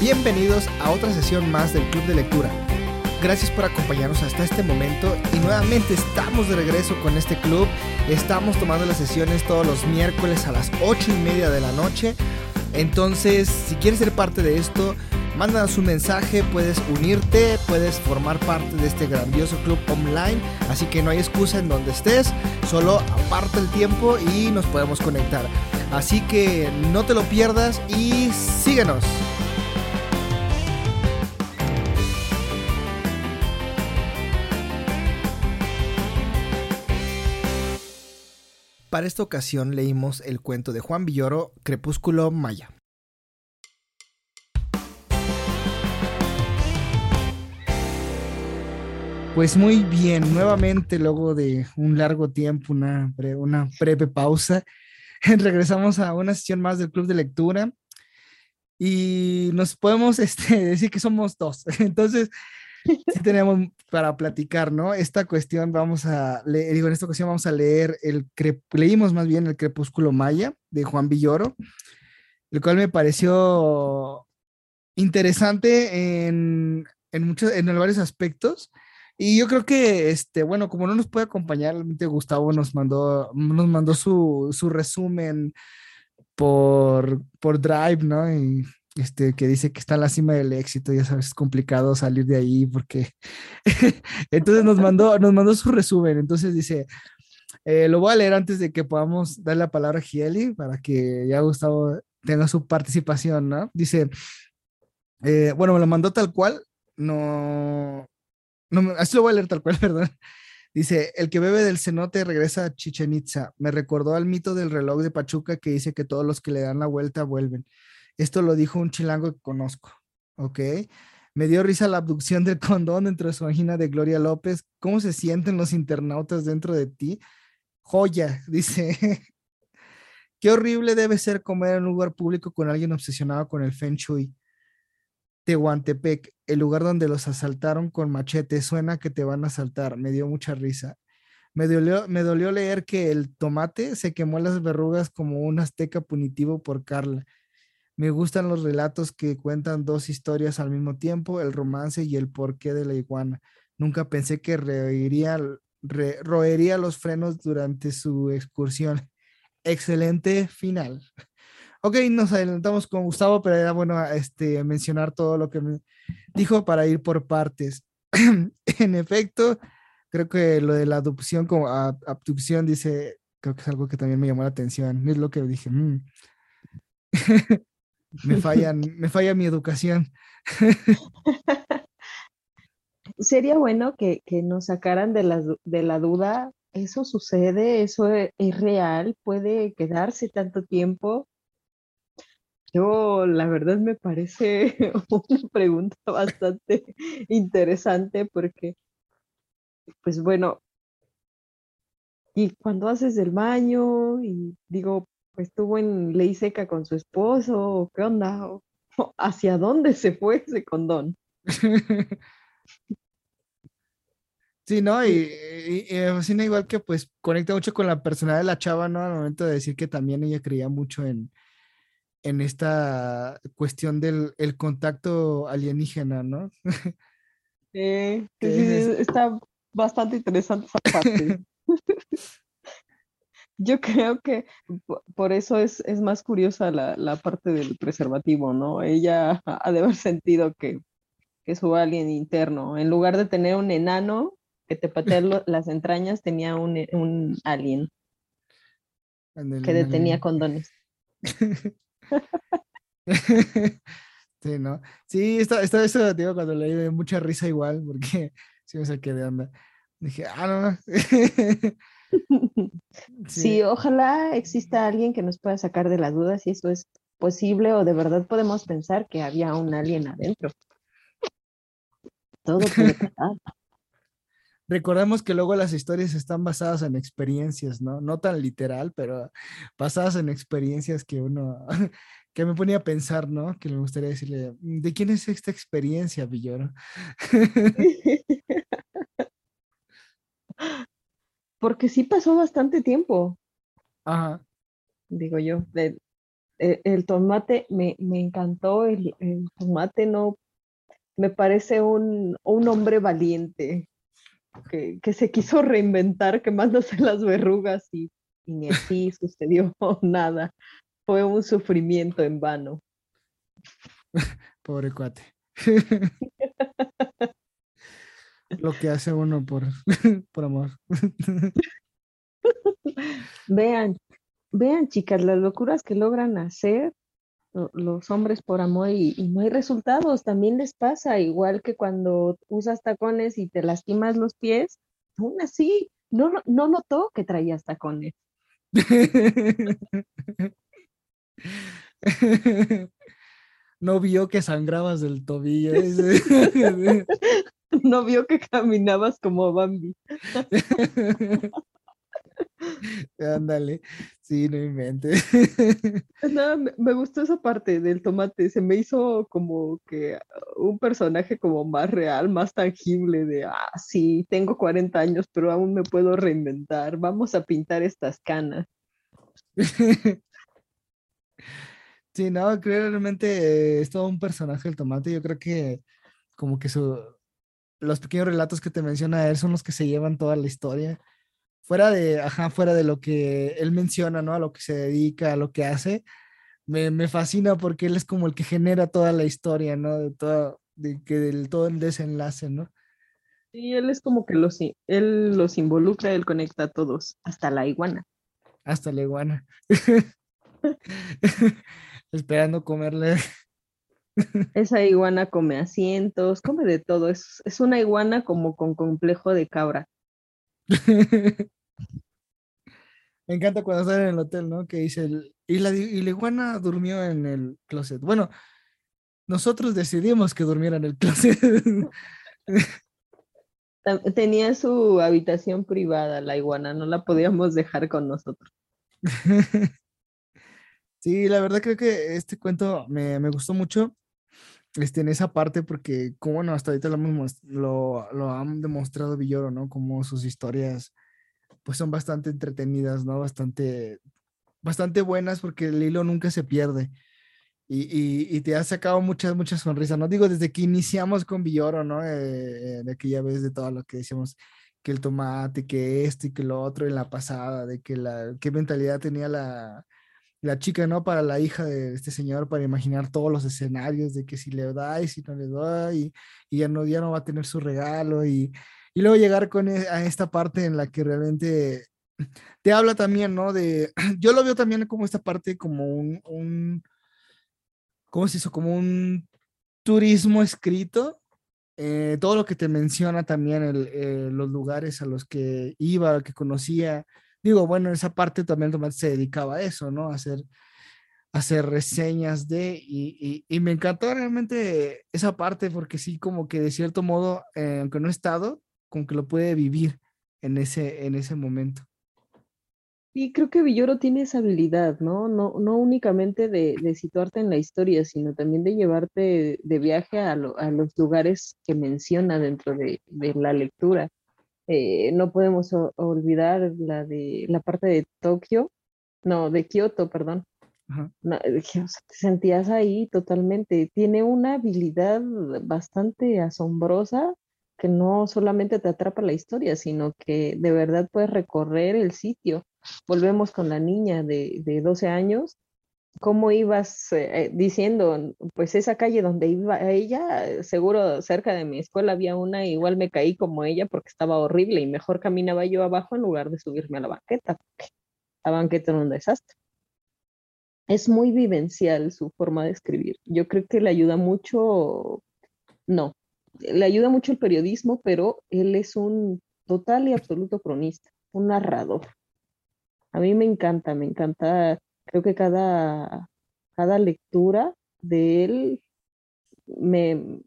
Bienvenidos a otra sesión más del Club de Lectura. Gracias por acompañarnos hasta este momento y nuevamente estamos de regreso con este club. Estamos tomando las sesiones todos los miércoles a las 8 y media de la noche. Entonces, si quieres ser parte de esto, mándanos un mensaje, puedes unirte, puedes formar parte de este grandioso club online. Así que no hay excusa en donde estés, solo aparta el tiempo y nos podemos conectar. Así que no te lo pierdas y síguenos. Para esta ocasión leímos el cuento de Juan Villoro, Crepúsculo Maya. Pues muy bien, nuevamente luego de un largo tiempo, una, breve pausa, regresamos a una sesión más del club de lectura y nos podemos este, decir que somos dos. Entonces, sí tenemos para platicar, ¿no? Esta cuestión vamos a leer, digo, en esta ocasión vamos a leer el, leímos más bien el Crepúsculo Maya de Juan Villoro, el cual me pareció interesante en, en muchos, en varios aspectos. Y yo creo que, este, bueno, como no nos puede acompañar, realmente Gustavo nos mandó, nos mandó su, su resumen por, por Drive, ¿no? Y este, que dice que está en la cima del éxito, ya sabes, es complicado salir de ahí porque... entonces nos mandó, nos mandó su resumen, entonces dice, eh, lo voy a leer antes de que podamos dar la palabra a Gieli para que ya Gustavo tenga su participación, ¿no? Dice, eh, bueno, me lo mandó tal cual, no, no, así lo voy a leer tal cual, perdón. Dice, el que bebe del cenote regresa a Chichen Itza. Me recordó al mito del reloj de Pachuca que dice que todos los que le dan la vuelta vuelven. Esto lo dijo un chilango que conozco. Me dio risa la abducción del condón dentro de su vagina de Gloria López. ¿Cómo se sienten los internautas dentro de ti? Joya, dice. Qué horrible debe ser comer en un lugar público con alguien obsesionado con el Feng Shui. Tehuantepec, el lugar donde los asaltaron con machete. Suena que te van a asaltar. Me dio mucha risa. Me dolió leer que el tomate se quemó las verrugas como un azteca punitivo por Carla. Me gustan los relatos que cuentan dos historias al mismo tiempo, el romance y el porqué de la iguana. Nunca pensé que roería los frenos durante su excursión. Excelente final. Ok, nos adelantamos con Gustavo, pero era bueno este, mencionar todo lo que me dijo para ir por partes. en efecto, creo que lo de la adopción como abducción dice, creo que es algo que también me llamó la atención. Es lo que dije. Mm". me fallan, me falla mi educación. Sería bueno que, nos sacaran de la, de la duda, eso sucede, eso e, es, real, puede quedarse tanto tiempo. Yo, la verdad, me parece una pregunta bastante interesante porque, pues bueno, y cuando haces el baño y digo, estuvo en ley seca con su esposo, ¿qué onda? ¿Hacia dónde se fue ese condón? Sí, ¿no? Y, me fascina igual que pues conecta mucho con la personalidad de la chava, ¿no? Al momento de decir que también ella creía mucho en, en esta cuestión del el contacto alienígena, ¿no? sí, está bastante interesante esa parte. Yo creo que por eso es, más curiosa la, parte del preservativo, ¿no? Ella ha de haber sentido que, que su alien interno, en lugar de tener un enano que te patea las entrañas, tenía un, un alien que detenía condones. sí, ¿no? Sí, esta, esta vez digo cuando leí de mucha risa igual, porque sí me saqué de onda. Dije, ah, no, Sí. ojalá exista alguien que nos pueda sacar de las dudas si eso es posible o de verdad podemos pensar que había un alien adentro. Todo puede pasar. Recordemos que luego las historias están basadas en experiencias, ¿no? No tan literal, pero basadas en experiencias que uno, que me ponía a pensar, ¿no? Que me gustaría decirle, ¿de quién es esta experiencia, Villoro? Porque sí pasó bastante tiempo. Ajá. Digo yo, el tomate me, encantó, el, tomate no, me parece un, hombre valiente que, se quiso reinventar quemándose las verrugas y, y ni así sucedió nada. Fue un sufrimiento en vano. Pobre cuate. Lo que hace uno por, por amor. Vean, vean, chicas, las locuras que logran hacer los hombres por amor y, no hay resultados. También les pasa, igual que cuando usas tacones y te lastimas los pies, aún así, no, no notó que traías tacones. no vio que sangrabas del tobillo. No vio que caminabas como Bambi. Ándale, sí, no inventes. me, gustó esa parte del tomate, se me hizo como que un personaje como más real, más tangible de, ah, sí, tengo 40 años, pero aún me puedo reinventar, vamos a pintar estas canas. Sí, no, creo que realmente es todo un personaje el tomate, yo creo que como que su, los pequeños relatos que te menciona él son los que se llevan toda la historia fuera de, ajá, fuera de lo que él menciona, ¿no? A lo que se dedica, a lo que hace, me, me fascina porque él es como el que genera toda la historia, ¿no? De todo, de que del todo el desenlace, ¿no? Sí, él es como que los, él los involucra, él conecta a todos, hasta la iguana. Hasta la iguana. Esperando comerle. Esa iguana come asientos, come de todo. Es, es una iguana como con complejo de cabra. Me encanta cuando están en el hotel, ¿no? Que dice, el, y, la, y la iguana durmió en el closet. Bueno, nosotros decidimos que durmiera en el closet. Tenía su habitación privada, la iguana, no la podíamos dejar con nosotros. Sí, la verdad creo que este cuento me, me gustó mucho este, en esa parte porque, como bueno, hasta ahorita lo, lo, lo han demostrado Villoro, ¿no? Como sus historias pues son bastante entretenidas, ¿no? Bastante, bastante buenas porque el hilo nunca se pierde. Y, y, te ha sacado muchas, muchas sonrisas, ¿no? Digo, desde que iniciamos con Villoro, ¿no? Eh, de aquella vez de todo lo que decíamos, que el tomate, que esto y que lo otro en la pasada, de que la, qué mentalidad tenía la, la chica, ¿no? Para la hija de este señor, para imaginar todos los escenarios de que si le da y si no le da, y, y ya, no, ya no va a tener su regalo, y, y luego llegar con e, a esta parte en la que realmente te habla también, ¿no? De, yo lo veo también como esta parte como un, un ¿cómo se hizo? Como un turismo escrito, eh, todo lo que te menciona también, el, eh, los lugares a los que iba, que conocía. Digo, bueno, esa parte también Tomás se dedicaba a eso, ¿no? A hacer, hacer reseñas de, y, y, me encantó realmente esa parte porque sí, como que de cierto modo, eh, aunque no he estado, como que lo puede vivir en ese, en ese momento. Y creo que Villoro tiene esa habilidad, ¿no? No, no únicamente de, situarte en la historia, sino también de llevarte de viaje a, los lugares que menciona dentro de, la lectura. Eh, no podemos olvidar la de la parte de Tokio, no, de Kioto, perdón. te sentías ahí totalmente. Tiene una habilidad bastante asombrosa que no solamente te atrapa la historia, sino que de verdad puedes recorrer el sitio. Volvemos con la niña de, de 12 años. ¿Cómo ibas eh, diciendo, pues esa calle donde iba ella, seguro cerca de mi escuela había una, igual me caí como ella porque estaba horrible y mejor caminaba yo abajo en lugar de subirme a la banqueta, porque la banqueta era un desastre. Es muy vivencial su forma de escribir. Yo creo que le ayuda mucho, no, le ayuda mucho el periodismo, pero él es un total y absoluto cronista, un narrador. A mí me encanta, me encanta, creo que cada, cada lectura de él me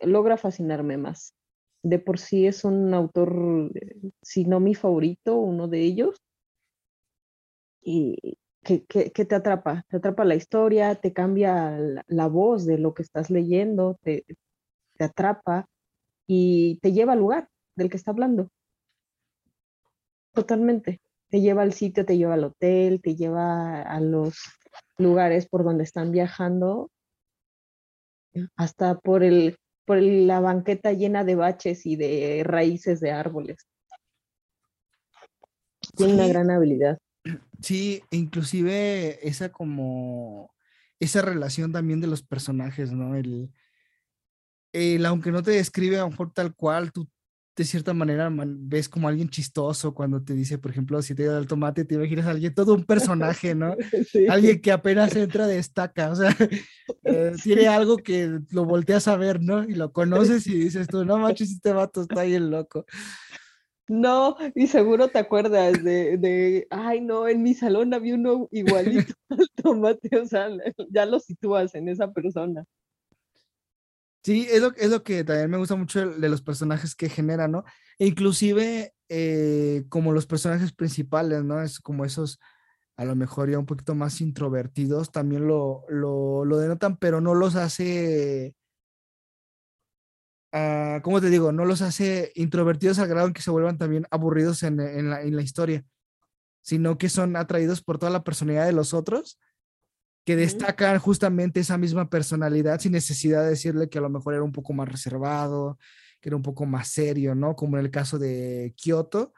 logra fascinarme más. De por sí es un autor, si no mi favorito, uno de ellos, y que, te atrapa, te atrapa la historia, te cambia la, la, voz de lo que estás leyendo, te, te atrapa y te lleva al lugar del que está hablando. Totalmente. Te lleva al sitio, te lleva al hotel, te lleva a los lugares por donde están viajando, hasta por el por la banqueta llena de baches y de raíces de árboles. Tiene una gran habilidad. Sí, inclusive esa como esa relación también de los personajes, ¿no? El, el aunque no te describe a lo mejor tal cual, tú de cierta manera ves como alguien chistoso cuando te dice, por ejemplo, si te da el tomate, te imaginas a alguien, todo un personaje, ¿no? Alguien que apenas entra destaca, o sea, eh, tiene algo que lo volteas a ver, ¿no? Y lo conoces y dices tú, no manches, este vato está bien loco. No, y seguro te acuerdas de, de, ay, no, en mi salón había uno igualito al tomate, o sea, ya lo sitúas en esa persona. Sí, es lo, es lo que también me gusta mucho de los personajes que genera, ¿no? E inclusive eh, como los personajes principales, ¿no? Es como esos, a lo mejor ya un poquito más introvertidos, también lo, lo, lo denotan, pero no los hace, uh, ¿cómo te digo? No los hace introvertidos al grado en que se vuelvan también aburridos en, en, la, en la historia, sino que son atraídos por toda la personalidad de los otros que destacan justamente esa misma personalidad sin necesidad de decirle que a lo mejor era un poco más reservado, que era un poco más serio, ¿no? Como en el caso de Kioto.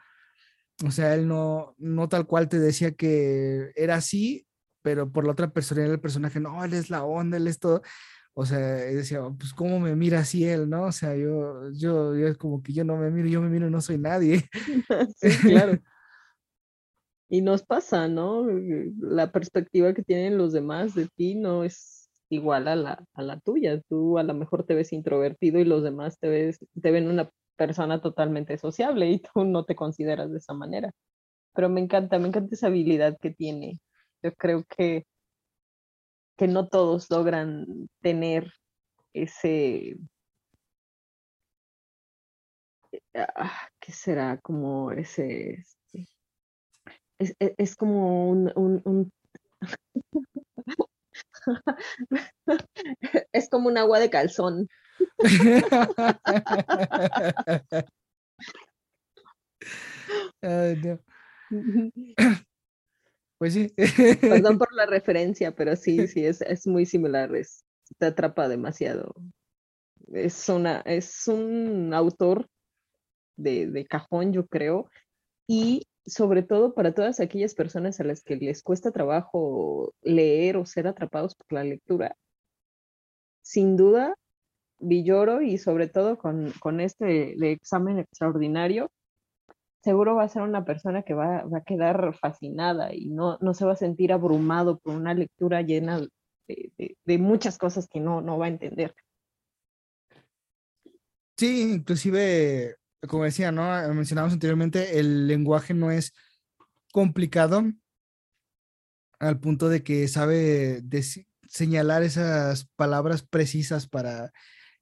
O sea, él no, no tal cual te decía que era así, pero por la otra personalidad del personaje, no, él es la onda, él es todo. O sea, decía, pues, ¿cómo me mira así él, no? O sea, yo, yo, yo es como que yo no me miro, yo me miro, no soy nadie. sí, claro. Y nos pasa, ¿no? La perspectiva que tienen los demás de ti no es igual a la, a la tuya. Tú a lo mejor te ves introvertido y los demás te, ves, te ven una persona totalmente sociable y tú no te consideras de esa manera. Pero me encanta, me encanta esa habilidad que tiene. Yo creo que, que no todos logran tener ese, ah, ¿qué será? Como ese es, e, es, como un, un, un... es como un agua de calzón. Pues sí. Perdón por la referencia, pero sí, sí, es, es muy similar. Es, te atrapa demasiado. Es, una, es un autor de, de cajón, yo creo, y sobre todo para todas aquellas personas a las que les cuesta trabajo leer o ser atrapados por la lectura, sin duda, Villoro y sobre todo con, con este examen extraordinario, seguro va a ser una persona que va, va a quedar fascinada y no, no, se va a sentir abrumado por una lectura llena de, de, de muchas cosas que no, no va a entender. Sí, inclusive como decía, ¿no? Mencionamos anteriormente, el lenguaje no es complicado al punto de que sabe señalar esas palabras precisas para,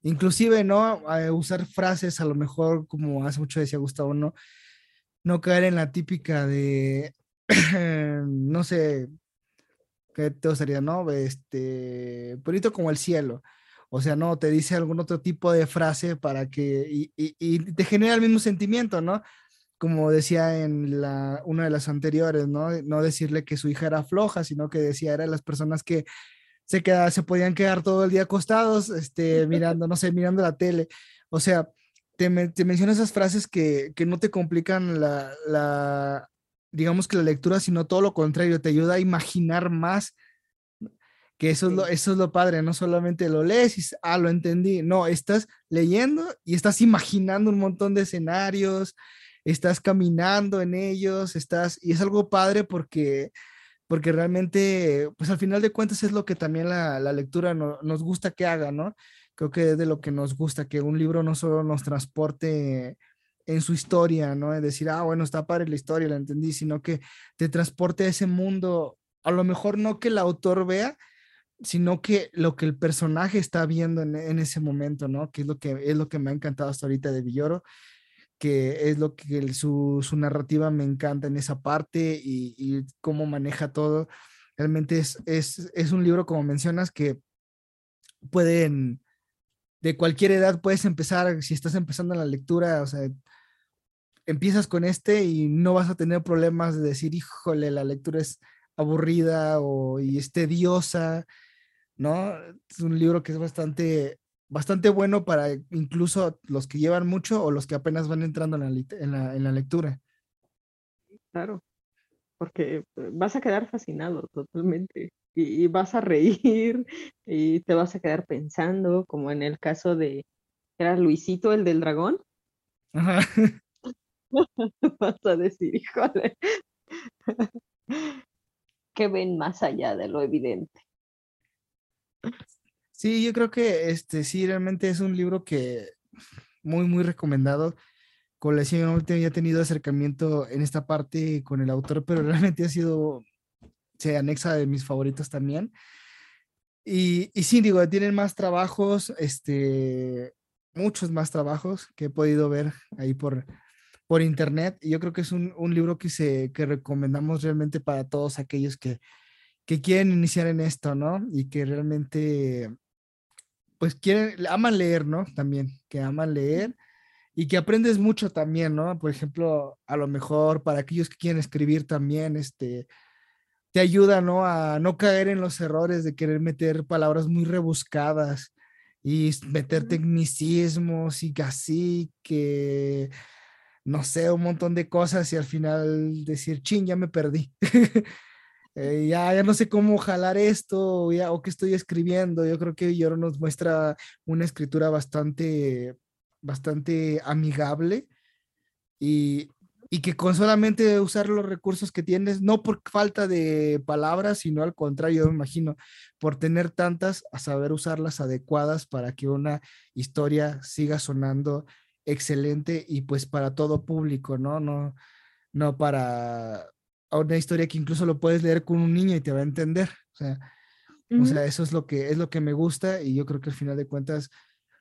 inclusive, ¿no? usar frases, a lo mejor, como hace mucho decía Gustavo, ¿no? No caer en la típica de, no sé, ¿qué te gustaría, no? Este, bonito como el cielo. O sea, no, te dice algún otro tipo de frase para que, y, y, te genera el mismo sentimiento, ¿no? Como decía en la, una de las anteriores, ¿no? No decirle que su hija era floja, sino que decía, eran las personas que se, queda, se podían quedar todo el día acostados, este, mirando, no sé, mirando la tele. O sea, te, te menciona esas frases que, que no te complican la, la, digamos que la lectura, sino todo lo contrario, te ayuda a imaginar más que eso, es lo, eso es lo padre, no solamente lo lees y, ah, lo entendí, no, estás leyendo y estás imaginando un montón de escenarios, estás caminando en ellos, estás, y es algo padre porque, porque realmente, pues al final de cuentas es lo que también la, la lectura nos gusta que haga, ¿no? Creo que es de lo que nos gusta, que un libro no solo nos transporte en su historia, ¿no? Es decir, ah, bueno, está padre la historia, la entendí, sino que te transporte a ese mundo, a lo mejor no que el autor vea, sino que lo que el personaje está viendo en, ese momento, ¿no? Que es lo que es lo que me ha encantado hasta ahorita de Villoro, que es lo que su, su, narrativa me encanta en esa parte y, cómo maneja todo. Realmente es, es, es, un libro, como mencionas, que pueden, de cualquier edad puedes empezar, si estás empezando la lectura, o sea, empiezas con este y no vas a tener problemas de decir, híjole, la lectura es aburrida o y es tediosa, ¿no? Es un libro que es bastante, bastante bueno para incluso los que llevan mucho o los que apenas van entrando en la, en la, en la lectura. Claro, porque eh, vas a quedar fascinado totalmente y, vas a reír y te vas a quedar pensando, como en el caso de, era Luisito el del dragón. vas a decir, híjole, que ven más allá de lo evidente. Sí, yo creo que este sí, realmente es un libro que muy, muy recomendado. Con la ya he tenido acercamiento en esta parte con el autor, pero realmente ha sido se anexa de mis favoritos también. Y, y sí, digo, tienen más trabajos, este, muchos más trabajos que he podido ver ahí por, por internet. Y yo creo que es un, un libro que, se, que recomendamos realmente para todos aquellos que, que quieren iniciar en esto, ¿no? Y que realmente, pues quieren, aman leer, ¿no? También, que aman leer y que aprendes mucho también, ¿no? Por ejemplo, a lo mejor para aquellos que quieren escribir también, este, te ayuda, ¿no? A no caer en los errores de querer meter palabras muy rebuscadas y meter tecnicismos y así que, no sé, un montón de cosas y al final decir, ching, ya me perdí. Eh, ya, ya no sé cómo jalar esto ya, o qué estoy escribiendo. Yo creo que Villoro nos muestra una escritura bastante, bastante amigable y, y que con solamente usar los recursos que tienes, no por falta de palabras, sino al contrario, yo me imagino, por tener tantas, a saber usarlas adecuadas para que una historia siga sonando excelente y pues para todo público, ¿no? No, no para una historia que incluso lo puedes leer con un niño y te va a entender. O sea, o sea, eso es lo que es lo que me gusta y yo creo que al final de cuentas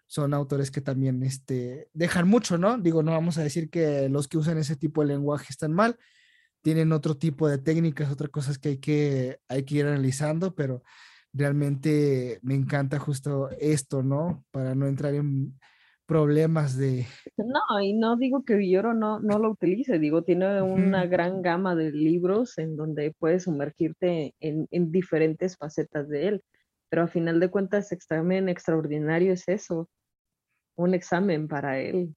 son autores que también este, dejan mucho, ¿no? Digo, no vamos a decir que los que usan ese tipo de lenguaje están mal, tienen otro tipo de técnicas, otras cosas que hay que, hay que ir analizando, pero realmente me encanta justo esto, ¿no? Para no entrar en problemas de... No, y no digo que Villoro no, no lo utilice, digo, tiene una gran gama de libros en donde puedes sumergirte en, en diferentes facetas de él pero a final de cuentas examen extraordinario es eso, un examen para él.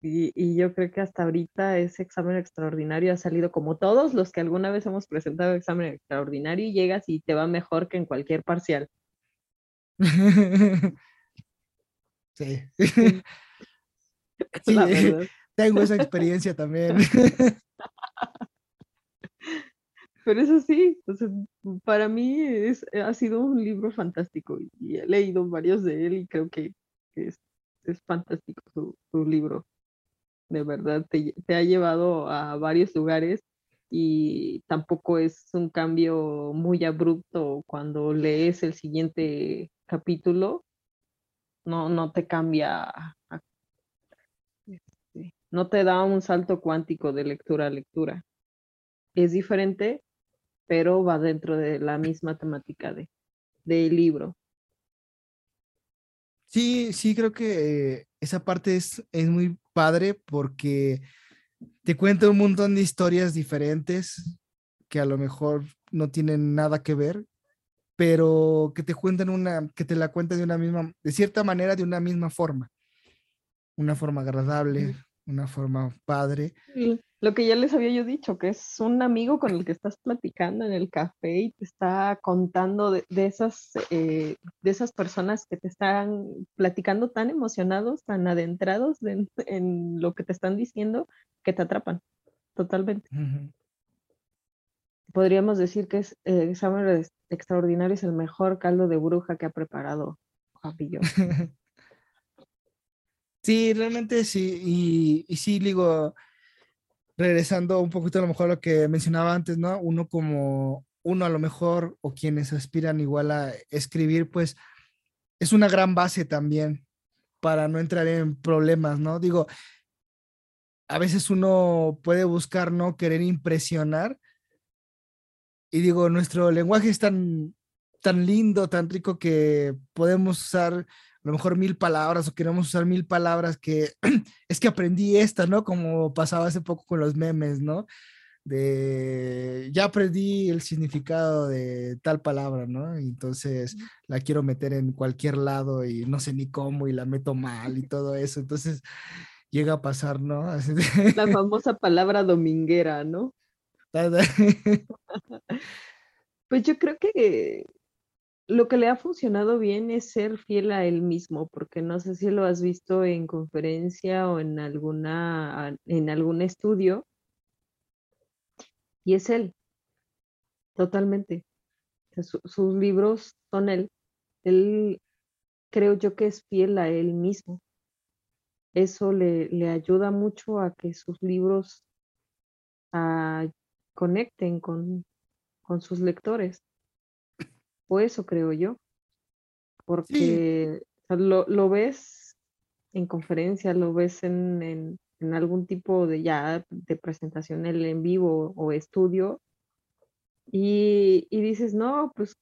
Y, yo creo que hasta ahorita ese examen extraordinario ha salido como todos los que alguna vez hemos presentado examen extraordinario y llegas y te va mejor que en cualquier parcial. Sí. sí tengo esa experiencia también. Pero eso sí, para mí es, ha sido un libro fantástico y he leído varios de él y creo que es, fantástico su, libro. De verdad, te, ha llevado a varios lugares y tampoco es un cambio muy abrupto cuando lees el siguiente capítulo. No, no te cambia, este, no te da un salto cuántico de lectura a lectura. Es diferente, pero va dentro de la misma temática de, del libro. Sí, sí, creo que esa parte es, es muy padre porque te cuenta un montón de historias diferentes que a lo mejor no tienen nada que ver, pero que te cuentan una, que te la cuentan de una misma, de cierta manera, de una misma forma. Una forma agradable, una forma padre. Lo que ya les había yo dicho, que es un amigo con el que estás platicando en el café y te está contando de, esas, eh, de esas personas que te están platicando tan emocionados, tan adentrados en, lo que te están diciendo, que te atrapan totalmente. Podríamos decir que es eh, Extraordinario es el mejor caldo de bruja que ha preparado Juan Sí, realmente sí, y, y sí, digo, regresando un poquito a lo mejor a lo que mencionaba antes, ¿no? Uno como, uno a lo mejor, o quienes aspiran igual a escribir, pues es una gran base también para no entrar en problemas, ¿no? Digo, a veces uno puede buscar no querer impresionar. Y digo, nuestro lenguaje es tan, tan lindo, tan rico que podemos usar a lo mejor mil palabras o queremos usar mil palabras que es que aprendí esta, ¿no? Como pasaba hace poco con los memes, ¿no? de ya aprendí el significado de tal palabra, ¿no? Y entonces la quiero meter en cualquier lado y no sé ni cómo y la meto mal y todo eso. Entonces llega a pasar, ¿no? La famosa palabra dominguera, ¿no? pues yo creo que lo que le ha funcionado bien es ser fiel a él mismo, porque no sé si lo has visto en conferencia o en alguna en algún estudio. Y es él, totalmente. sus libros son él. Él creo yo que es fiel a él mismo. Eso le, le ayuda mucho a que sus libros ah, conecten con, con sus lectores. O eso creo yo. Porque lo, ves en conferencia, lo ves en, algún tipo de ya de presentación en vivo o estudio. Y, dices, no, pues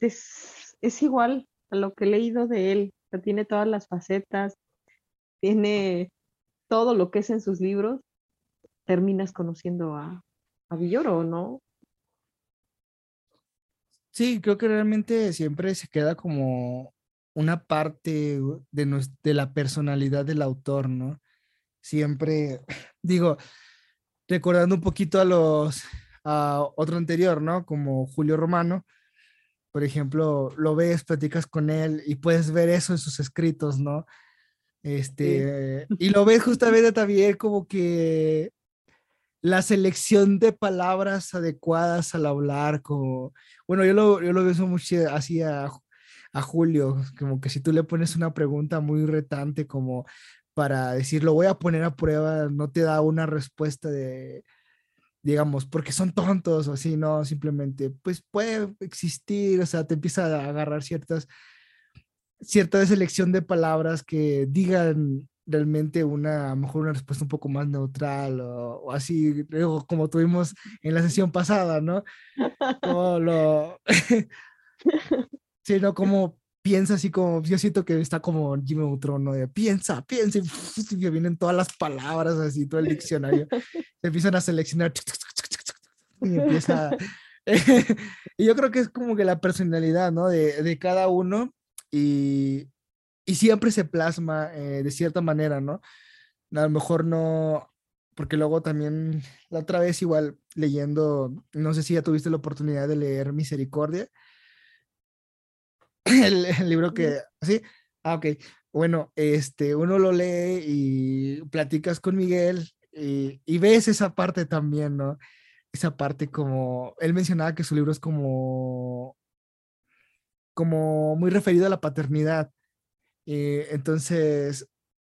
es, es, igual a lo que he leído de él. tiene todas las facetas, tiene todo lo que es en sus libros. Terminas conociendo a, a Villoro, ¿no? Sí, creo que realmente siempre se queda como una parte de, de la personalidad del autor, ¿no? Siempre, digo, recordando un poquito a los, a otro anterior, ¿no? Como Julio Romano, por ejemplo, lo ves, platicas con él y puedes ver eso en sus escritos, ¿no? Este, y lo ves justamente también como que la selección de palabras adecuadas al hablar, como, bueno, yo lo, yo lo veo mucho así a, Julio, como que si tú le pones una pregunta muy retante como para decir, lo voy a poner a prueba, no te da una respuesta de, digamos, porque son tontos o así, no, simplemente, pues puede existir, o sea, te empieza a agarrar ciertas, cierta selección de palabras que digan realmente una, a lo mejor una respuesta un poco más neutral o, así, como tuvimos en la sesión pasada, ¿no? Como lo... sí, ¿no? Como piensa así como, yo siento que está como Jimmy Neutron, ¿no? De piensa, piensa, y que vienen todas las palabras así, todo el diccionario, se empiezan a seleccionar y empieza... y yo creo que es como que la personalidad, ¿no? De, de cada uno y, y siempre se plasma eh, de cierta manera, ¿no? A lo mejor no, porque luego también la otra vez igual leyendo, no sé si ya tuviste la oportunidad de leer Misericordia, el, libro que, ¿sí? Ah, ok. Bueno, este, uno lo lee y platicas con Miguel y, y ves esa parte también, ¿no? Esa parte como, él mencionaba que su libro es como, como muy referido a la paternidad eh, entonces,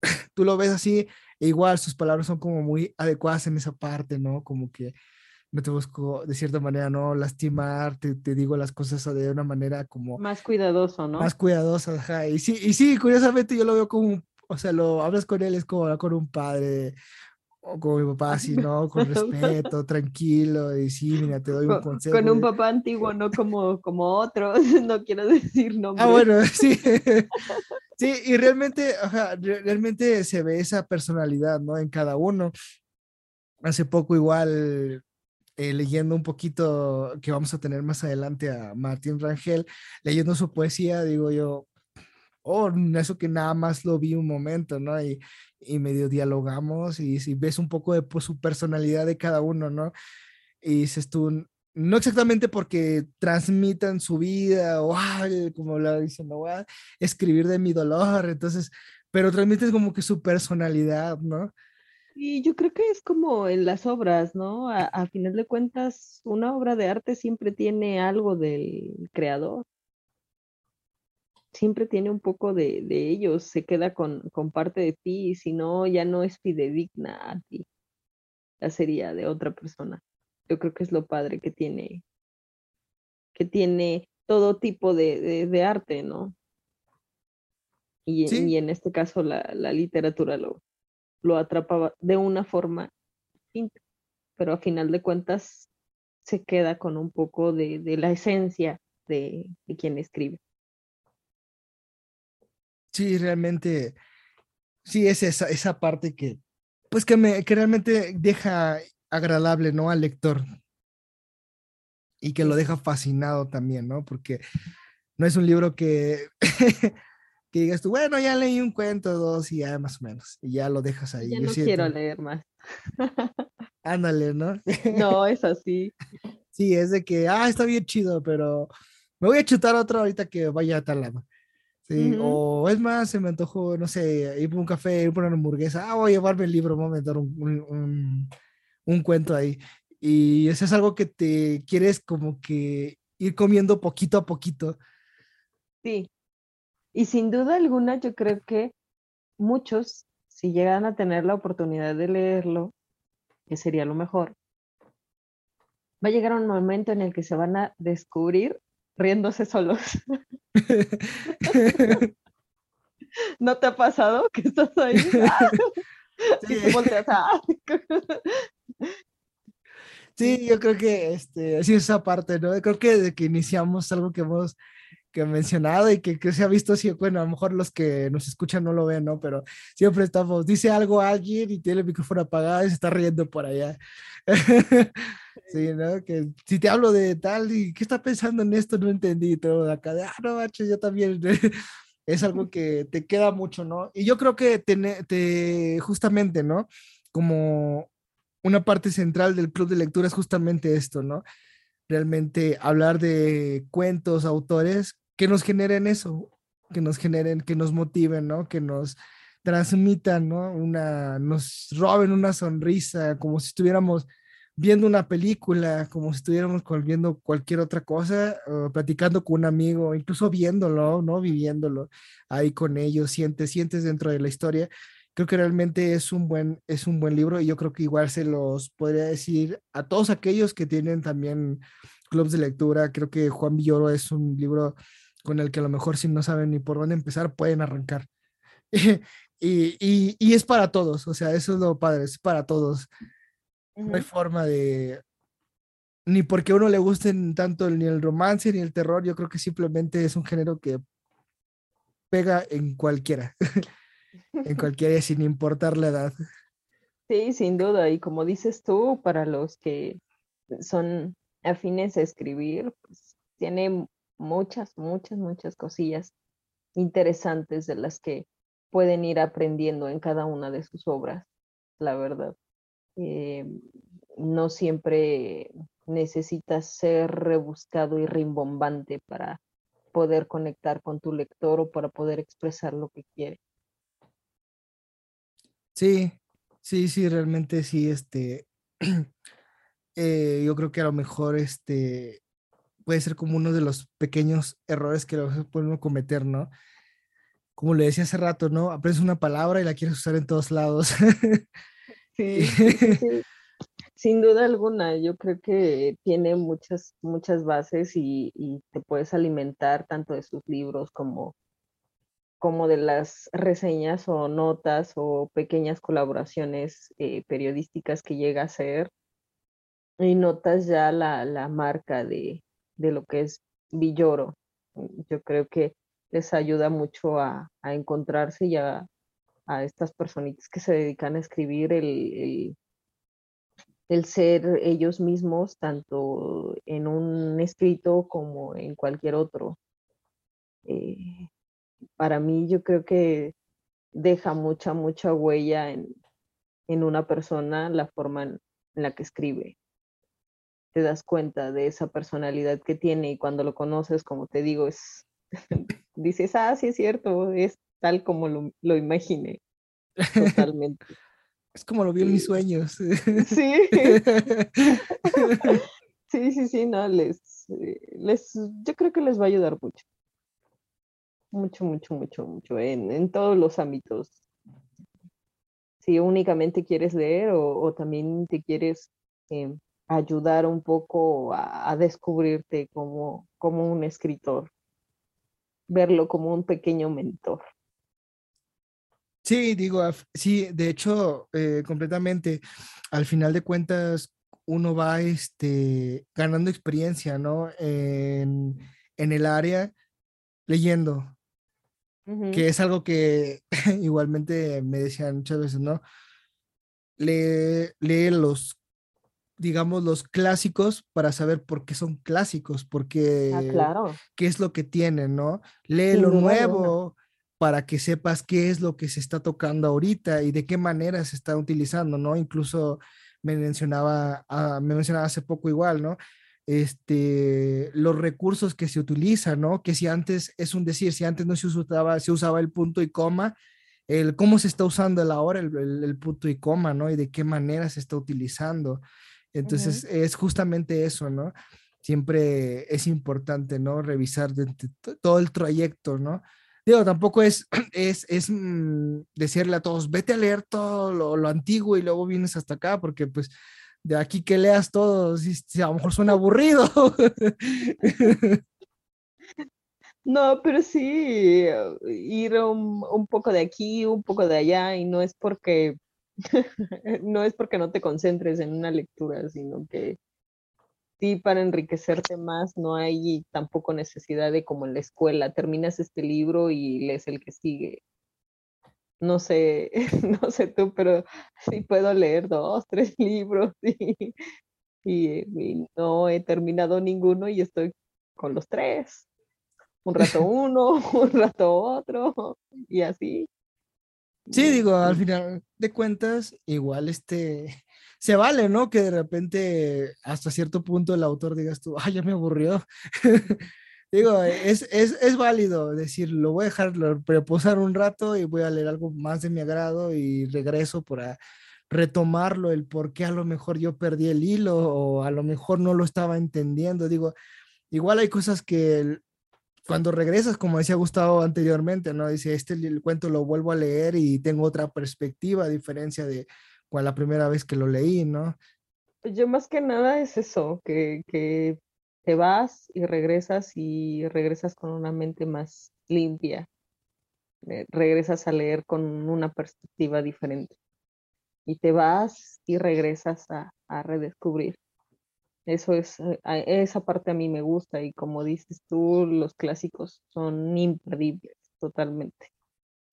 tú lo ves así, e igual sus palabras son como muy adecuadas en esa parte, ¿no? Como que no te busco de cierta manera no lastimar, te, te, digo las cosas de una manera como... Más cuidadoso, ¿no? Más cuidadosa, ajá. Y sí, y sí, curiosamente yo lo veo como, o sea, lo hablas con él, es como hablar con un padre, con mi papá, así, ¿no? Con respeto, tranquilo, y sí, mira, te doy un consejo. Con un papá antiguo, no como, como otros, no quiero decir nombres. Ah, bueno, sí. Sí, y realmente, ajá, realmente se ve esa personalidad, ¿no? En cada uno. Hace poco igual, eh, leyendo un poquito, que vamos a tener más adelante a Martín Rangel, leyendo su poesía, digo yo, oh, eso que nada más lo vi un momento, ¿no? Y, y medio dialogamos y si ves un poco de pues, su personalidad de cada uno, ¿no? Y dices tú, no exactamente porque transmitan su vida o como lo dicen, no voy a escribir de mi dolor, entonces, pero transmiten como que su personalidad, ¿no? Y yo creo que es como en las obras, ¿no? A, final de cuentas, una obra de arte siempre tiene algo del creador. Siempre tiene un poco de, de ellos, se queda con, con parte de ti, si no, ya no es fidedigna a ti. Ya sería de otra persona yo creo que es lo padre que tiene, que tiene todo tipo de, arte, ¿no? Y, en este caso la, literatura lo, lo atrapaba de una forma distinta, pero a final de cuentas se queda con un poco de, la esencia de, quien escribe. Sí, realmente, sí es esa, esa parte que, pues que, me, que realmente deja agradable, ¿no? Al lector. Y que lo deja fascinado también, ¿no? Porque no es un libro que, que digas tú, bueno, ya leí un cuento, dos y ya más o menos, y ya lo dejas ahí. Ya no quiero leer más. Ándale, ¿no? No, es así. Sí, es de que, ah, está bien chido, pero me voy a chutar otro ahorita que vaya a tal lado. Sí, o es más, se me antojó, no sé, ir por un café, ir por una hamburguesa, ah, voy a llevarme el libro, voy a meter un, un, un, cuento ahí. Y eso es algo que te quieres como que ir comiendo poquito a poquito. Sí, y sin duda alguna yo creo que muchos, si llegan a tener la oportunidad de leerlo, que sería lo mejor, va a llegar un momento en el que se van a descubrir riéndose solos. ¿No te ha pasado que estás ahí? Sí. yo creo que este, así esa parte, ¿no? Creo que desde que iniciamos algo que hemos que mencionado y que, que, se ha visto así, bueno, a lo mejor los que nos escuchan no lo ven, ¿no? Pero siempre estamos, dice algo alguien y tiene el micrófono apagado y se está riendo por allá. Sí, ¿no? Que si te hablo de tal y qué está pensando en esto, no entendí todo acá, de, ah, no, macho, yo también. es algo que te queda mucho, ¿no? Y yo creo que te, te, justamente, ¿no? Como una parte central del club de lectura es justamente esto, ¿no? Realmente hablar de cuentos, autores que nos generen eso, que nos generen, que nos motiven, ¿no? Que nos transmitan, ¿no? Una, nos roben una sonrisa, como si estuviéramos viendo una película, como si estuviéramos viendo cualquier otra cosa, platicando con un amigo, incluso viéndolo, ¿no? Viviéndolo ahí con ellos, sientes, sientes dentro de la historia. Creo que realmente es un buen, es un buen libro y yo creo que igual se los podría decir a todos aquellos que tienen también clubs de lectura. Creo que Juan Villoro es un libro con el que a lo mejor si no saben ni por dónde empezar, pueden arrancar. y, y, y, es para todos, o sea, eso es lo padre, es para todos. No hay forma de... Ni porque a uno le gusten tanto ni el romance ni el terror, yo creo que simplemente es un género que pega en cualquiera, en cualquiera, sin importar la edad. Sí, sin duda. Y como dices tú, para los que son afines a escribir, pues tiene muchas, muchas, muchas cosillas interesantes de las que pueden ir aprendiendo en cada una de sus obras, la verdad. Eh, no siempre necesitas ser rebuscado y rimbombante para poder conectar con tu lector o para poder expresar lo que quiere. Sí, sí, sí, realmente sí, este, eh, yo creo que a lo mejor, este, puede ser como uno de los pequeños errores que lo pueden cometer, ¿no? Como le decía hace rato, ¿no? Aprendes una palabra y la quieres usar en todos lados. Sí, sin duda alguna, yo creo que tiene muchas, muchas bases y, te puedes alimentar tanto de sus libros como, como de las reseñas o notas o pequeñas colaboraciones eh, periodísticas que llega a hacer y notas ya la, marca de, lo que es Villoro. Yo creo que les ayuda mucho a, a encontrarse y a, a estas personitas que se dedican a escribir el, el, ser ellos mismos, tanto en un escrito como en cualquier otro. Eh, para mí yo creo que deja mucha, mucha huella en, en una persona la forma en, la que escribe. Te das cuenta de esa personalidad que tiene y cuando lo conoces, como te digo, es dices, ah, sí es cierto, es tal como lo, lo imaginé. Totalmente. es como lo vi en mis sueños. Sí. sí, sí, sí, no, les, les, yo creo que les va a ayudar mucho. Mucho, mucho, mucho, mucho, en, en todos los ámbitos. Si únicamente quieres leer o, o también te quieres eh, ayudar un poco a, a descubrirte como, como un escritor, verlo como un pequeño mentor. Sí, digo, sí, de hecho, eh, completamente, al final de cuentas, uno va este, ganando experiencia, ¿no? En, el área, leyendo, que es algo que igualmente me decían muchas veces, ¿no? Lee, lee los digamos, los clásicos para saber por qué son clásicos, porque Ah, claro. qué es lo que tienen, ¿no? Lee lo alguna. Para que sepas qué es lo que se está tocando ahorita y de qué manera se está utilizando, ¿no? Incluso me mencionaba, ah, me mencionaba hace poco igual, ¿no? Este, los recursos que se utilizan, ¿no? Que si antes, es un decir, si antes no se usaba, se usaba el punto y coma, el cómo se está usando el ahora el, el- el punto y coma, ¿no? Y de qué manera se está utilizando. Entonces, es justamente eso, ¿no? Siempre es importante, ¿no? Revisar de- de to- todo el trayecto, ¿no? Digo, tampoco es, es, es mm, decirle a todos, vete a leer todo lo, lo antiguo y luego vienes hasta acá, porque pues de aquí que leas todo, sí, sí, a lo mejor suena aburrido. No, pero sí, ir un, un poco de aquí, un poco de allá, y no es porque no es porque no te concentres en una lectura, sino que sí, para enriquecerte más, no hay tampoco necesidad de como en la escuela, terminas este libro y lees el que sigue. No sé, no sé tú, pero sí puedo leer dos, tres libros y, y- y no he terminado ninguno y estoy con los tres. Un rato uno, un rato otro, y así. Sí, digo, al final de cuentas, igual este, se vale, ¿no? Que de repente hasta cierto punto el autor digas tú, ay, ya me aburrió. Digo, es, es, es válido decir, lo voy a dejar reposar un rato y voy a leer algo más de mi agrado y regreso para retomarlo, el por qué a lo mejor yo perdí el hilo o a lo mejor no lo estaba entendiendo. Digo, igual hay cosas que cuando regresas, como decía Gustavo anteriormente, ¿no? Dice, este el cuento lo vuelvo a leer y tengo otra perspectiva a diferencia de cuando la primera vez que lo leí, ¿no? Pues yo más que nada es eso, que, que te vas y regresas y regresas con una mente más limpia, eh, regresas a leer con una perspectiva diferente y te vas y regresas a, a redescubrir. Eso es, eh, esa parte a mí me gusta y como dices tú, los clásicos son imperdibles, totalmente.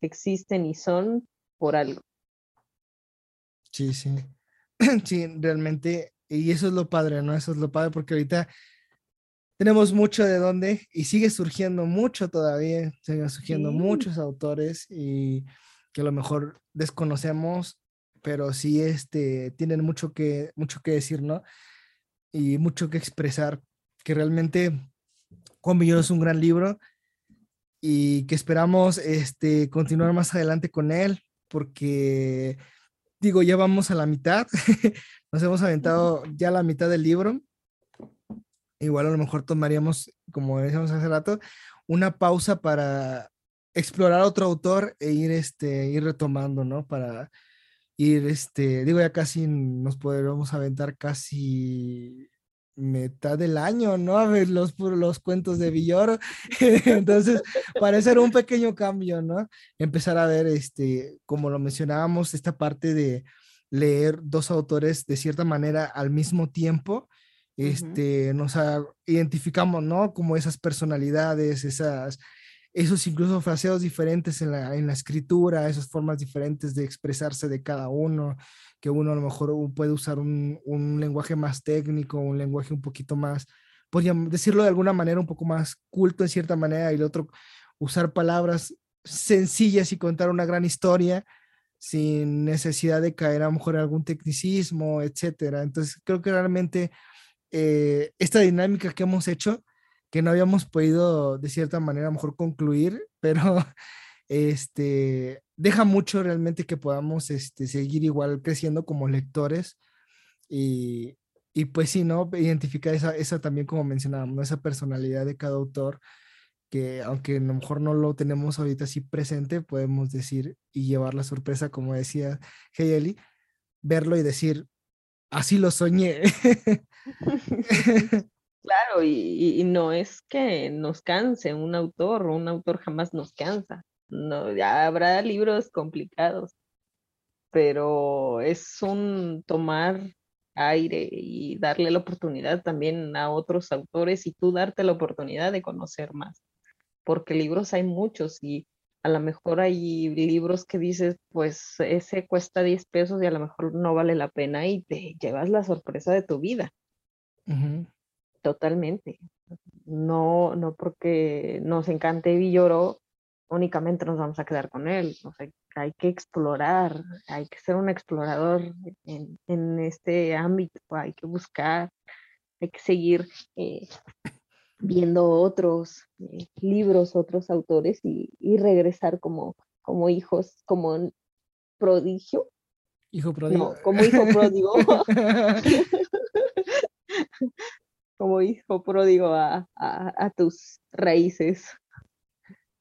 Existen y son por algo. Sí, sí. Sí, realmente, y eso es lo padre, ¿no? Eso es lo padre porque ahorita tenemos mucho de dónde y sigue surgiendo mucho todavía, siguen surgiendo Sí. muchos autores y que a lo mejor desconocemos, pero sí este, tienen mucho que, mucho que decir, ¿no? Y mucho que expresar, que realmente Juan Villoro es un gran libro y que esperamos este, continuar más adelante con él porque digo, ya vamos a la mitad, nos hemos aventado ya la mitad del libro. Igual a lo mejor tomaríamos, como decíamos hace rato, una pausa para explorar otro autor e ir, este, ir retomando, ¿no? Para ir, este, digo, ya casi nos podremos aventar casi mitad del año, ¿no? A ver los, los cuentos de Villoro. Entonces, para hacer un pequeño cambio, ¿no? Empezar a ver, este, como lo mencionábamos, esta parte de leer dos autores de cierta manera al mismo tiempo, este, nos ha- identificamos, ¿no? Como esas personalidades, esas, esos incluso fraseos diferentes en la, en la escritura, esas formas diferentes de expresarse de cada uno, que uno a lo mejor puede usar un, un lenguaje más técnico, un lenguaje un poquito más, podríamos decirlo de alguna manera, un poco más culto en cierta manera, y el otro usar palabras sencillas y contar una gran historia sin necesidad de caer a lo mejor en algún tecnicismo, etcétera. Entonces, creo que realmente eh, esta dinámica que hemos hecho, que no habíamos podido de cierta manera a lo mejor concluir, pero este, deja mucho realmente que podamos este, seguir igual creciendo como lectores y, y pues sí, ¿no? Identificar esa, esa también como mencionábamos, ¿no? esa personalidad de cada autor que aunque a lo mejor no lo tenemos ahorita así presente, podemos decir y llevar la sorpresa, como decía Heyeli, verlo y decir, así lo soñé. Claro, y, no es que nos canse un autor, un autor jamás nos cansa. No, ya habrá libros complicados, pero es un tomar aire y darle la oportunidad también a otros autores y tú darte la oportunidad de conocer más, porque libros hay muchos y a lo mejor hay libros que dices, pues ese cuesta 10 pesos y a lo mejor no vale la pena y te llevas la sorpresa de tu vida. Totalmente. No, no porque nos encante Villoro, únicamente nos vamos a quedar con él. O sea, hay que explorar, hay que ser un explorador en, en este ámbito, hay que buscar, hay que seguir eh, viendo otros eh, libros, otros autores y, regresar como, como hijos, como prodigio. Hijo pródigo. No, como hijo pródigo. como hijo pródigo a, a, tus raíces.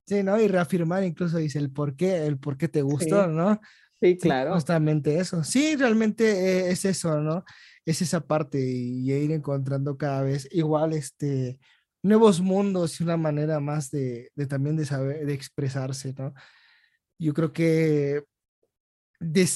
Sí, ¿no? Y reafirmar incluso dice el por qué, el por qué te gustó, ¿no? Sí, claro. justamente eso. Sí, realmente eh, es eso, ¿no? Es esa parte y ir encontrando cada vez igual este nuevos mundos y una manera más de, también de saber, de expresarse, ¿no? Yo creo que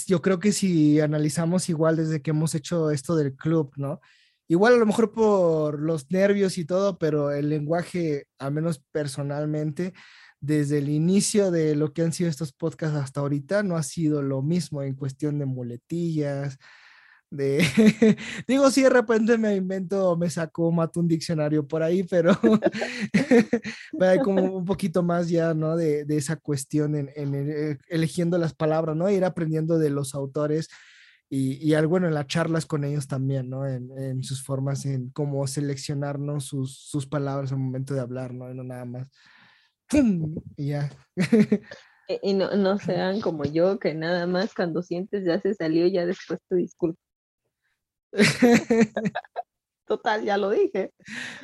yo creo que si analizamos igual desde que hemos hecho esto del club, ¿no? Igual a lo mejor por los nervios y todo, pero el lenguaje, al menos personalmente, desde el inicio de lo que han sido estos podcasts hasta ahorita, no ha sido lo mismo en cuestión de muletillas, de digo si de repente me invento me saco mato un diccionario por ahí pero hay como un poquito más ya no de, de esa cuestión en, en, eh, eligiendo las palabras no ir aprendiendo de los autores y, y algo bueno en las charlas con ellos también no en, en sus formas en cómo seleccionar ¿no? sus, sus palabras al momento de hablar no y no nada más y ya y no, no sean como yo, que nada más cuando sientes ya se salió, ya después te disculpas. Total, ya lo dije.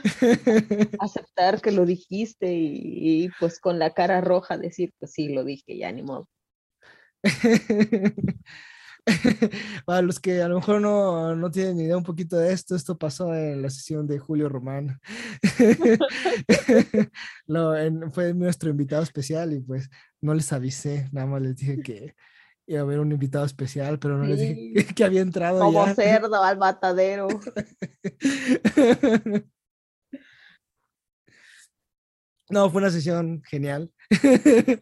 Aceptar que lo dijiste y, pues con la cara roja decir, pues sí, lo dije, ya ni modo. Para los que a lo mejor no, no tienen idea un poquito de esto, esto pasó en la sesión de Julio Román. fue nuestro invitado especial y pues no les avisé, nada más les dije que iba a haber un invitado especial, pero no les dije que había entrado. Como cerdo al matadero. No, fue una sesión genial.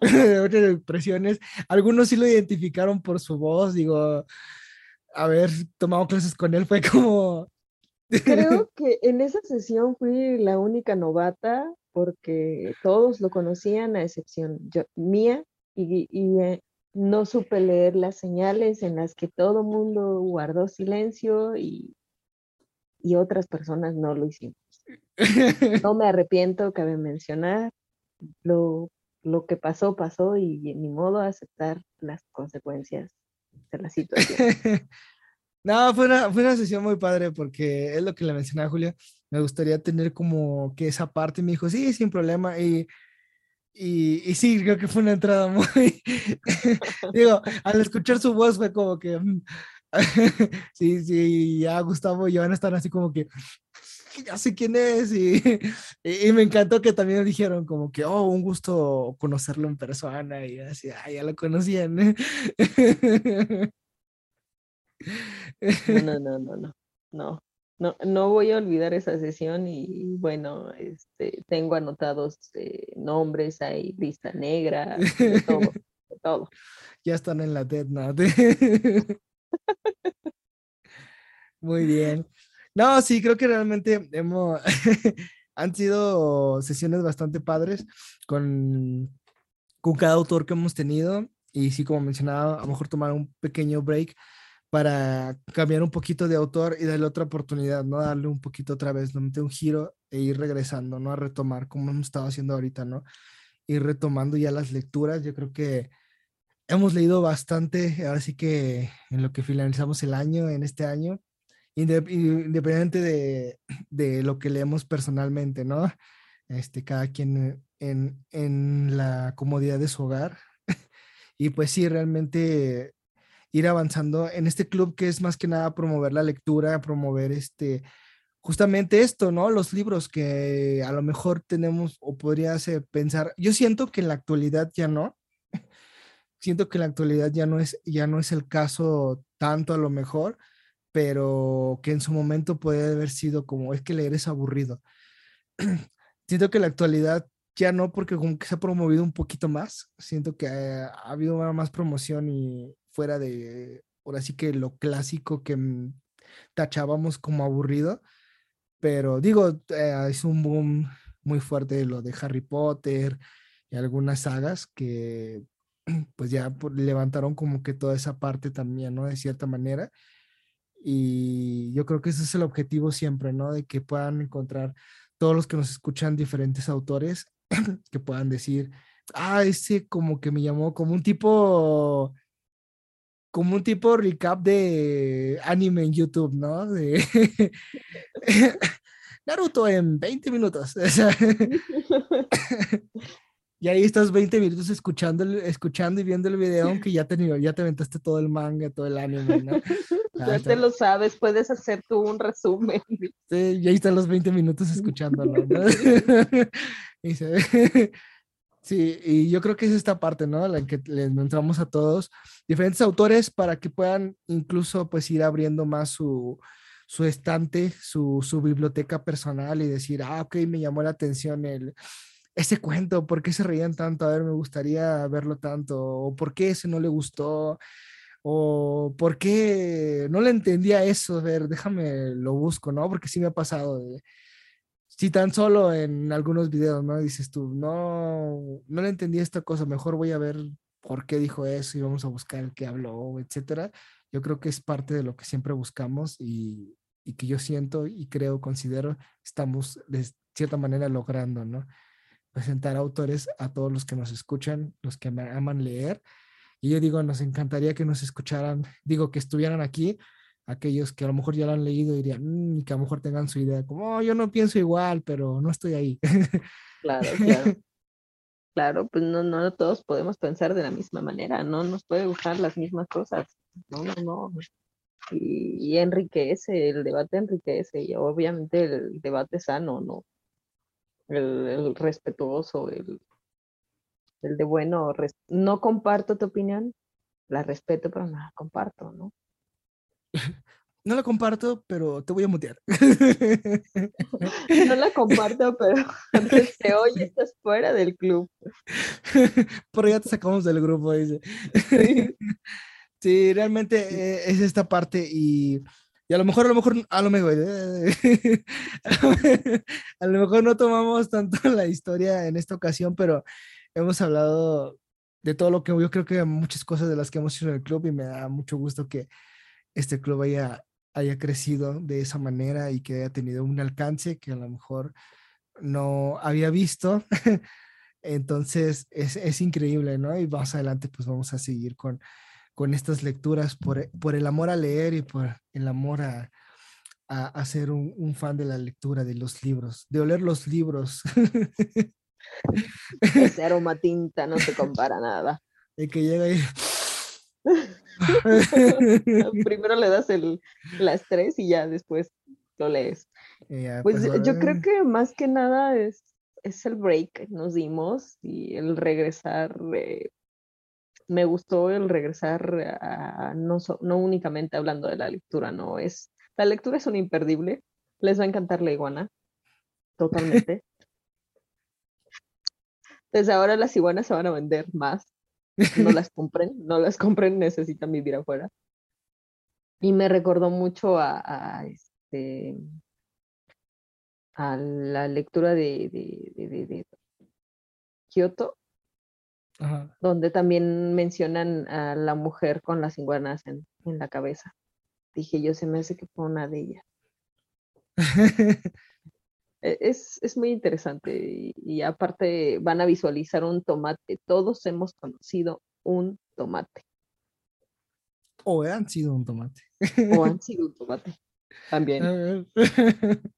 Muchas expresiones. Algunos sí lo identificaron por su voz. Digo, haber tomado clases con él fue como. Creo que en esa sesión fui la única novata porque todos lo conocían a excepción yo, mía y, y, eh, no supe leer las señales en las que todo mundo guardó silencio y, y otras personas no lo hicimos. No me arrepiento, cabe mencionar, lo, lo que pasó, pasó y ni modo aceptar las consecuencias de la situación. No, fue una, fue una sesión muy padre porque es lo que le mencionaba a Julia. Me gustaría tener como que esa parte. Me dijo, sí, sin problema. Y y, sí, creo que fue una entrada muy... Digo, al escuchar su voz fue como que... Mm, sí, sí, ya Gustavo y Joana están así como que... Ya sé quién es y, y, me encantó que también dijeron como que, oh, un gusto conocerlo en persona y así, ah, ya lo conocían. No, no, no, no, no no, no voy a olvidar esa sesión y bueno, este, tengo anotados eh, nombres, hay lista negra, de todo, todo. Ya están en la Dead Muy bien. No, sí, creo que realmente hemos, han sido sesiones bastante padres con, con cada autor que hemos tenido. Y sí, como mencionaba, a lo mejor tomar un pequeño break para cambiar un poquito de autor y darle otra oportunidad, ¿no? Darle un poquito otra vez, no meter un giro e ir regresando, ¿no? A retomar como hemos estado haciendo ahorita, ¿no? Ir retomando ya las lecturas. Yo creo que hemos leído bastante, ahora sí que en lo que finalizamos el año, en este año, independientemente de, de lo que leemos personalmente, ¿no? Este, cada quien en, en la comodidad de su hogar. y pues sí, realmente ir avanzando en este club que es más que nada promover la lectura, promover este, justamente esto, ¿no? Los libros que a lo mejor tenemos o podría ser pensar, yo siento que en la actualidad ya no, siento que en la actualidad ya no es, ya no es el caso tanto a lo mejor, pero que en su momento puede haber sido como, es que leer es aburrido. siento que en la actualidad ya no, porque como que se ha promovido un poquito más. Siento que ha, habido más promoción y fuera de, ahora sí que lo clásico que mm, tachábamos como aburrido. Pero digo, eh, es un boom muy fuerte lo de Harry Potter y algunas sagas que pues ya levantaron como que toda esa parte también, ¿no? De cierta manera. Y yo creo que ese es el objetivo siempre, ¿no? De que puedan encontrar todos los que nos escuchan diferentes autores, que puedan decir, ah, ese como que me llamó como un tipo, como un tipo recap de anime en YouTube, ¿no? De Naruto en 20 minutos. Y ahí estás 20 minutos escuchando, escuchando y viendo el video, aunque ya te, ya te aventaste todo el manga, todo el anime, ¿no? ya te lo sabes, puedes hacer tú un resumen. Sí, y ahí están los 20 minutos escuchándolo, ¿no? y sí, y yo creo que es esta parte, ¿no? La que les entramos a todos, diferentes autores para que puedan incluso pues ir abriendo más su, su estante, su, su biblioteca personal y decir, ah, ok, me llamó la atención el ese cuento, ¿por qué se reían tanto? A ver, me gustaría verlo tanto, o por qué ese no le gustó, o por qué no le entendía eso, a ver, déjame lo busco, ¿no? Porque sí me ha pasado si tan solo en algunos videos, ¿no? Dices tú, no, no le entendí esta cosa, mejor voy a ver por qué dijo eso y vamos a buscar el que habló, etcétera. Yo creo que es parte de lo que siempre buscamos y, y que yo siento y creo, considero, estamos de cierta manera logrando, ¿no? Presentar autores a todos los que nos escuchan, los que aman leer. Y yo digo, nos encantaría que nos escucharan, digo, que estuvieran aquí, aquellos que a lo mejor ya lo han leído y dirían, mm", y que a lo mejor tengan su idea, como, oh, yo no pienso igual, pero no estoy ahí. Claro, claro. claro, pues no, no todos podemos pensar de la misma manera, no nos puede gustar las mismas cosas. No, no, no. Y, y enriquece, el debate enriquece, y obviamente el debate sano, ¿no? El, respetuoso, el, el de bueno, no comparto tu opinión, la respeto, pero no la comparto, ¿no? No la comparto, pero te voy a mutear. No la comparto, pero te hoy estás fuera del club. Pero ya te sacamos del grupo, dice. Sí, realmente eh, es esta parte y y a lo mejor, a lo mejor, a lo mejor, a lo mejor no tomamos tanto la historia en esta ocasión, pero hemos hablado de todo lo que yo creo que muchas cosas de las que hemos hecho en el club y me da mucho gusto que este club haya, haya crecido de esa manera y que haya tenido un alcance que a lo mejor no había visto. Entonces es, es increíble, ¿no? Y más adelante pues vamos a seguir con, con estas lecturas por, por el amor a leer y por el amor a, a, ser un, fan de la lectura, de los libros, de oler los libros. Ese aroma tinta no se compara nada. De que llega y... Primero le das el, las tres y ya después lo lees. pues, pues yo creo que más que nada es, es el break que nos dimos y el regresar eh, me gustó el regresar a, no, no únicamente hablando de la lectura, no es, la lectura es un imperdible, les va a encantar la iguana, totalmente. Desde ahora las iguanas se van a vender más, no las compren, no las compren, necesitan vivir afuera. Y me recordó mucho a, este a la lectura de, de, de, de Kyoto, donde también mencionan a la mujer con las iguanas en, la cabeza. Dije yo, se me hace que fue una de ellas. E, es, muy interesante y, aparte van a visualizar un tomate. Todos hemos conocido un tomate. O han sido un tomate. O han sido un tomate. También.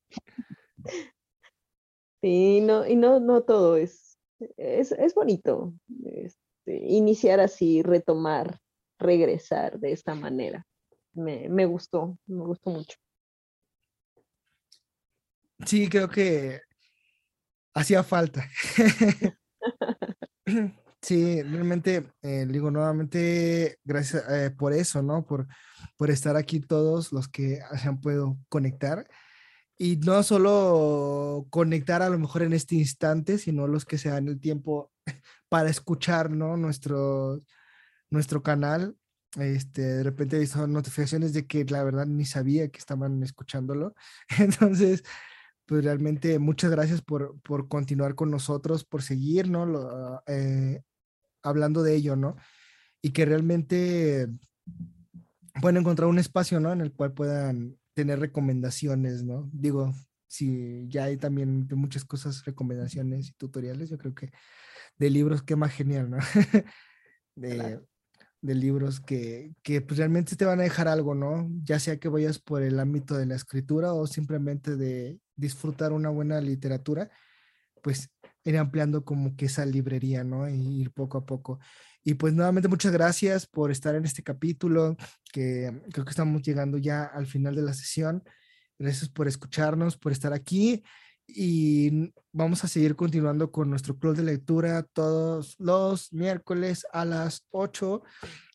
Sí, no, y no, no todo es es, bonito este, iniciar así, retomar, regresar de esta manera. Me, gustó, me gustó mucho. Sí, creo que hacía falta. sí, realmente, eh, digo nuevamente, gracias eh, por eso, ¿no? Por, por estar aquí todos los que se han podido conectar. Y no solo conectar a lo mejor en este instante, sino los que se dan el tiempo para escuchar, ¿no? Nuestro, nuestro canal. Este, de repente visto notificaciones de que la verdad ni sabía que estaban escuchándolo. Entonces, pues realmente muchas gracias por, por continuar con nosotros, por seguir, ¿no? Eh, hablando de ello, ¿no? Y que realmente puedan encontrar un espacio, ¿no? En el cual puedan tener recomendaciones, ¿no? Digo, si ya hay también de muchas cosas, recomendaciones y tutoriales, yo creo que de libros, qué más genial, ¿no? de, de, libros que, que pues realmente te van a dejar algo, ¿no? Ya sea que vayas por el ámbito de la escritura o simplemente de disfrutar una buena literatura, pues ir ampliando como que esa librería, ¿no? Y ir poco a poco. Y pues nuevamente muchas gracias por estar en este capítulo, que creo que estamos llegando ya al final de la sesión. Gracias por escucharnos, por estar aquí y vamos a seguir continuando con nuestro club de lectura todos los miércoles a las 8,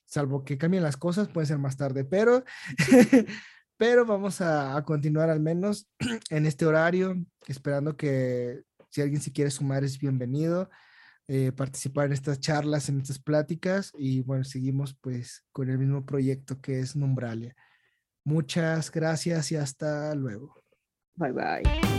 salvo que cambien las cosas, puede ser más tarde, pero, pero vamos a, a continuar al menos en este horario, esperando que si alguien se quiere sumar es bienvenido. Eh, participar en estas charlas, en estas pláticas y bueno, seguimos pues con el mismo proyecto que es Numbralia. Muchas gracias y hasta luego. Bye bye.